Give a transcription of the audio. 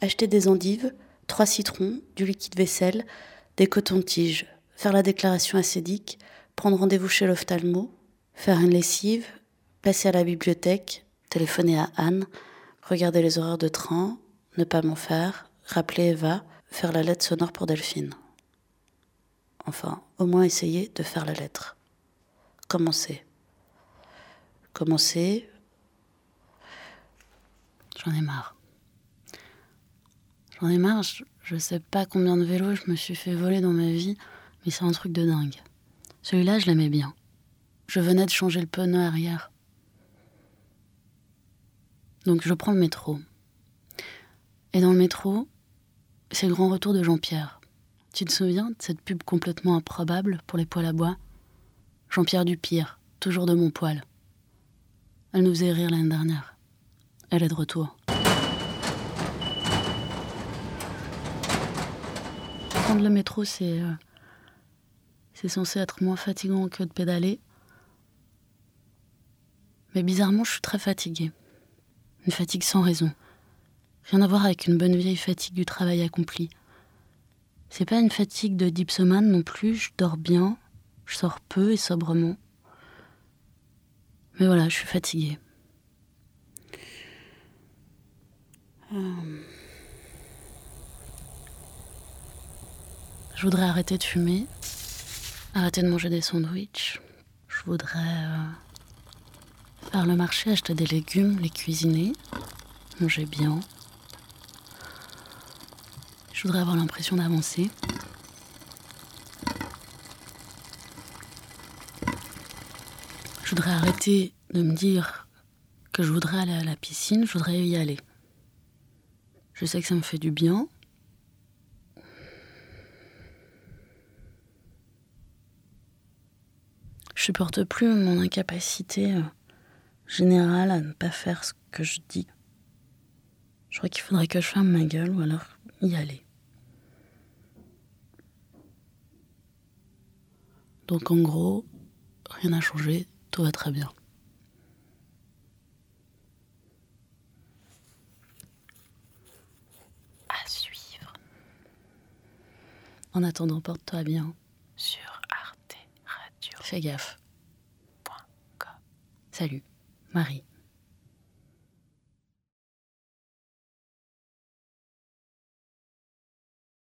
acheter des endives, trois citrons, du liquide vaisselle, des cotons-tiges, faire la déclaration acédique, prendre rendez-vous chez l'ophtalmo, faire une lessive, passer à la bibliothèque, téléphoner à Anne, regarder les horaires de train, ne pas m'en faire, rappeler Eva, faire la lettre sonore pour Delphine. Enfin, au moins essayer de faire la lettre. Commencer. Commencer. J'en ai marre. J'en ai marre, je, sais pas combien de vélos je me suis fait voler dans ma vie, mais c'est un truc de dingue. Celui-là, je l'aimais bien. Je venais de changer le pneu arrière. Donc je prends le métro. Et dans le métro, c'est le grand retour de Jean-Pierre. Tu te souviens de cette pub complètement improbable pour les poils à bois? Jean-Pierre Dupire, toujours de mon poil. Elle nous faisait rire l'année dernière. Elle est de retour. Prendre le métro, c'est. euh, c'est censé être moins fatigant que de pédaler. Mais bizarrement, je suis très fatiguée. Une fatigue sans raison. Rien à voir avec une bonne vieille fatigue du travail accompli. C'est pas une fatigue de dipsomane non plus, je dors bien, je sors peu et sobrement. Mais voilà, je suis fatiguée. Euh. Je voudrais arrêter de fumer, arrêter de manger des sandwichs. Je voudrais euh, faire le marché, acheter des légumes, les cuisiner, manger bien. Je voudrais avoir l'impression d'avancer. Je voudrais arrêter de me dire que je voudrais aller à la piscine, je voudrais y aller. Je sais que ça me fait du bien. Supporte plus mon incapacité euh, générale à ne pas faire ce que je dis. Je crois qu'il faudrait que je ferme ma gueule ou alors y aller. Donc en gros, rien n'a changé, tout va très bien. À suivre En attendant, porte-toi bien. sur. Fais gaffe. Salut, Marie.